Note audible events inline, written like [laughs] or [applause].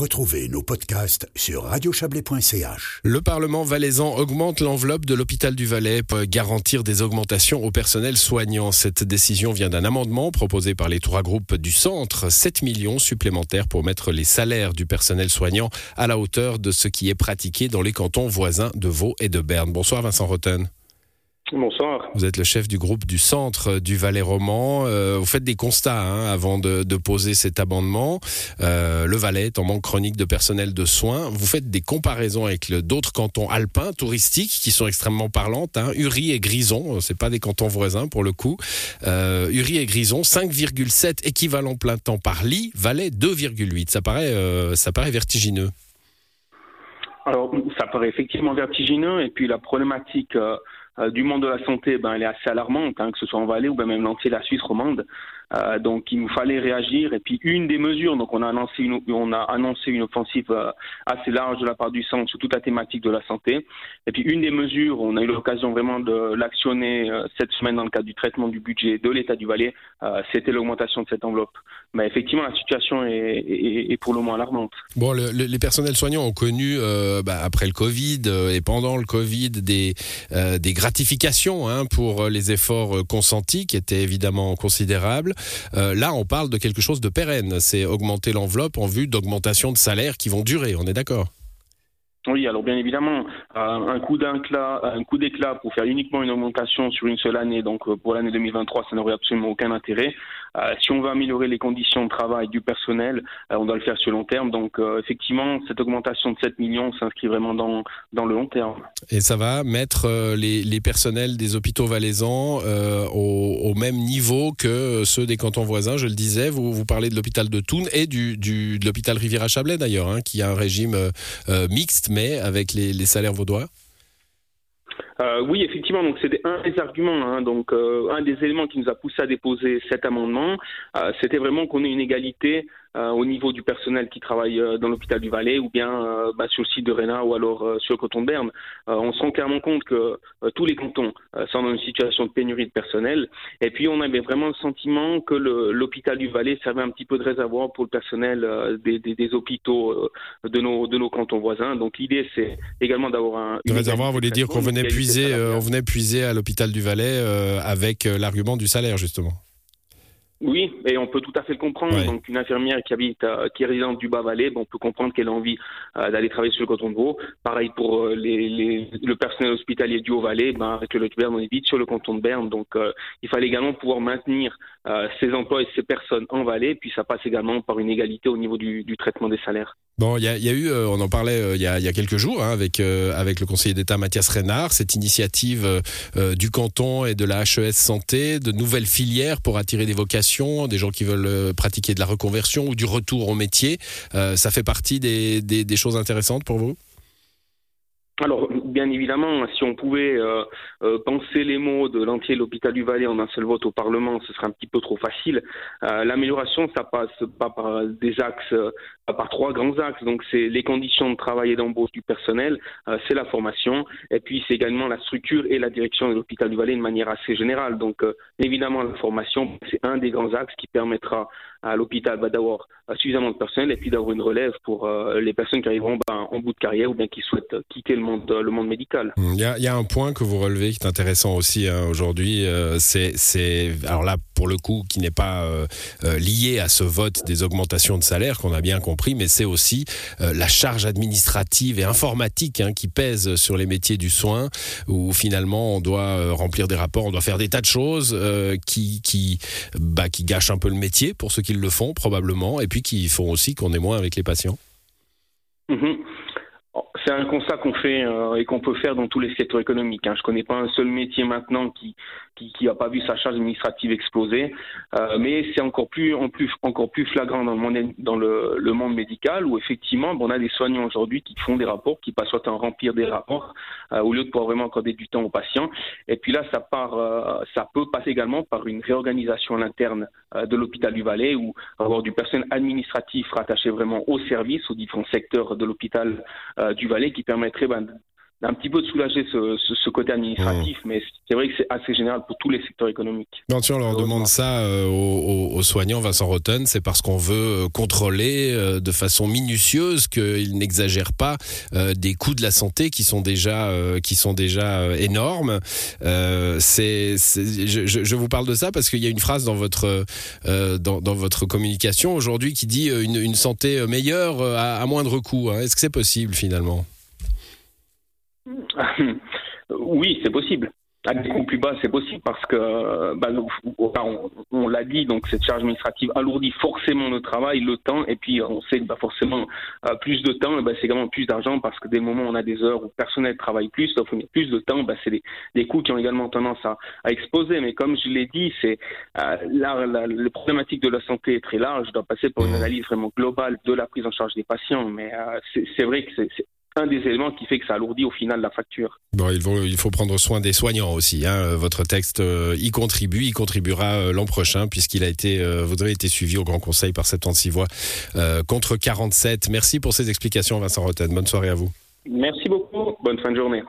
Retrouvez nos podcasts sur radiochablais.ch. Le Parlement valaisan augmente l'enveloppe de l'hôpital du Valais pour garantir des augmentations au personnel soignant. Cette décision vient d'un amendement proposé par les trois groupes du centre. 7 millions supplémentaires pour mettre les salaires du personnel soignant à la hauteur de ce qui est pratiqué dans les cantons voisins de Vaud et de Berne. Bonsoir Vincent Rotten. Bonsoir. Vous êtes le chef du groupe du centre du Valais roman. Euh, vous faites des constats hein, avant de, poser cet amendement. Euh, le Valais est en manque chronique de personnel de soins. Vous faites des comparaisons avec d'autres cantons alpins touristiques qui sont extrêmement parlantes. Hein. Uri et Grison, c'est pas des cantons voisins pour le coup. Euh, Uri et Grison, 5,7 équivalents plein temps par lit. Valais 2,8. Ça paraît, ça paraît vertigineux. Alors, ça paraît effectivement vertigineux. Et puis la problématique euh, du monde de la santé, ben, elle est assez alarmante, hein, que ce soit en Valais ou ben, même l'entier la Suisse romande. Euh, donc il nous fallait réagir. Et puis une des mesures, donc on a annoncé une, on a annoncé une offensive euh, assez large de la part du centre sur toute la thématique de la santé. Et puis une des mesures, on a eu l'occasion vraiment de l'actionner euh, cette semaine dans le cadre du traitement du budget de l'État du Valais, c'était l'augmentation de cette enveloppe. Mais effectivement, la situation est, est, pour le moins alarmante. Bon, le, les personnels soignants ont connu bah, après le Covid et pendant le Covid des des gratifications hein, pour les efforts consentis qui étaient évidemment considérables. Euh, là, on parle de quelque chose de pérenne. C'est augmenter l'enveloppe en vue d'augmentation de salaires qui vont durer. On est d'accord? Oui, alors bien évidemment, euh, un coup d'éclat, un coup d'éclat pour faire uniquement une augmentation sur une seule année, donc euh, pour l'année 2023, ça n'aurait absolument aucun intérêt. Euh, si on veut améliorer les conditions de travail du personnel, on doit le faire sur le long terme. Donc effectivement, cette augmentation de 7 millions s'inscrit vraiment dans, dans le long terme. Et ça va mettre les, les personnels des hôpitaux valaisans au, au, même niveau que ceux des cantons voisins. Je le disais, vous, parlez de l'hôpital de Thun et du, de l'hôpital Riviera-Chablais d'ailleurs, hein, qui a un régime mixte mais avec les, salaires vaudois euh, oui, effectivement. Donc c'était un des arguments. Hein. donc euh, un des éléments qui nous a poussé à déposer cet amendement, euh, c'était vraiment qu'on ait une égalité euh, au niveau du personnel qui travaille euh, dans l'hôpital du Valais ou bien euh, bah, sur le site de Réna ou alors sur le canton de Berne. on se rend clairement compte que tous les cantons sont dans une situation de pénurie de personnel. Et puis on avait vraiment le sentiment que l'hôpital du Valais servait un petit peu de réservoir pour le personnel des, des, des, hôpitaux de, nos, de nos cantons voisins. Donc l'idée c'est également d'avoir un... Le réservoir voulez dire qu'on venait puiser, on venait puiser à l'hôpital du Valais avec l'argument du salaire justement oui, et on peut tout à fait le comprendre. Donc, une infirmière qui habite, euh, qui est résidente du Bas-Valais, on peut comprendre qu'elle a envie euh, d'aller travailler sur le canton de Vaud. Pareil pour euh, les, les, le personnel hospitalier du Haut-Valais, ben, avec le Berne, on est vite sur le canton de Berne. Donc, il fallait également pouvoir maintenir ces emplois et ces personnes en Valais. Puis, ça passe également par une égalité au niveau du, du traitement des salaires. Bon, il y, y a, eu, on en parlait il y, a, y, a, quelques jours hein, avec avec le conseiller d'État Mathias Reynard, cette initiative du canton et de la HES Santé, de nouvelles filières pour attirer des vocations des gens qui veulent euh, pratiquer de la reconversion ou du retour au métier. Euh, ça fait partie des, choses intéressantes pour vous? Alors, bien évidemment, si on pouvait euh, euh, penser les mots de l'entier l'hôpital du Valais en un seul vote au Parlement, ce serait un petit peu trop facile. Euh, l'amélioration, ça passe pas par des axes, par trois grands axes. Donc, c'est les conditions de travail et d'embauche du personnel, c'est la formation, et puis c'est également la structure et la direction de l'hôpital du Valais de manière assez générale. Donc, évidemment, la formation, c'est un des grands axes qui permettra à l'hôpital bah, d'avoir suffisamment de personnel et puis d'avoir une relève pour les personnes qui arriveront bah, en bout de carrière ou bien qui souhaitent quitter le monde médical. Il y, a, un point que vous relevez qui est intéressant aussi hein, aujourd'hui, euh, c'est alors là pour le coup qui n'est pas euh, euh, lié à ce vote des augmentations de salaire qu'on a bien compris, mais c'est aussi la charge administrative et informatique hein, qui pèse sur les métiers du soin, où finalement on doit remplir des rapports, on doit faire des tas de choses qui qui bah, qui gâchent un peu le métier pour ceux qui le font probablement, et puis qui font aussi qu'on est moins avec les patients. Mm-hmm. C'est un constat qu'on fait euh, et qu'on peut faire dans tous les secteurs économiques. Hein. Je connais pas un seul métier maintenant qui qui n'a pas vu sa charge administrative exploser, euh, mais c'est encore plus, plus encore plus flagrant dans le monde dans le, le monde médical où effectivement on a des soignants aujourd'hui qui font des rapports, qui passent soit à remplir des rapports euh, au lieu de pouvoir vraiment accorder du temps aux patients. Et puis là, ça part, euh, ça peut passer également par une réorganisation à l'interne euh, de l'hôpital du Valais ou avoir du personnel administratif rattaché vraiment au service, aux différents secteurs de l'hôpital du Valais qui permettrait ben, un petit peu de soulager ce, côté administratif, mmh. mais c'est vrai que c'est assez général pour tous les secteurs économiques. Quand on leur demande ça euh, aux, soignants, Vincent Rotten, c'est parce qu'on veut euh, contrôler euh, de façon minutieuse qu'ils n'exagèrent pas des coûts de la santé qui sont déjà qui sont déjà énormes. c'est, je, vous parle de ça parce qu'il y a une phrase dans votre dans, dans, votre communication aujourd'hui qui dit une, une santé meilleure à, à moindre coût. Hein. Est-ce que c'est possible finalement? [laughs] oui, c'est possible. À des coûts plus bas, c'est possible parce que, bah, on, l'a dit, donc cette charge administrative alourdit forcément le travail, le temps, et puis on sait que bah, forcément euh, plus de temps, bah, c'est également plus d'argent parce que des moments où on a des heures où le personnel travaille plus, donc plus de temps, bah, c'est des, coûts qui ont également tendance à, exploser. Mais comme je l'ai dit, c'est euh, la, la, problématique de la santé est très large. Je dois passer par une mmh. analyse vraiment globale de la prise en charge des patients, mais euh, c'est vrai que c'est un des éléments qui fait que ça alourdit au final la facture. Bon, il faut, il faut prendre soin des soignants aussi. Hein. Votre texte euh, y contribue, y contribuera euh, l'an prochain puisqu'il a été, euh, vous avez été suivi au Grand Conseil par 76 voix contre 47. Merci pour ces explications, Vincent Rotten. Bonne soirée à vous. Merci beaucoup. Bonne fin de journée.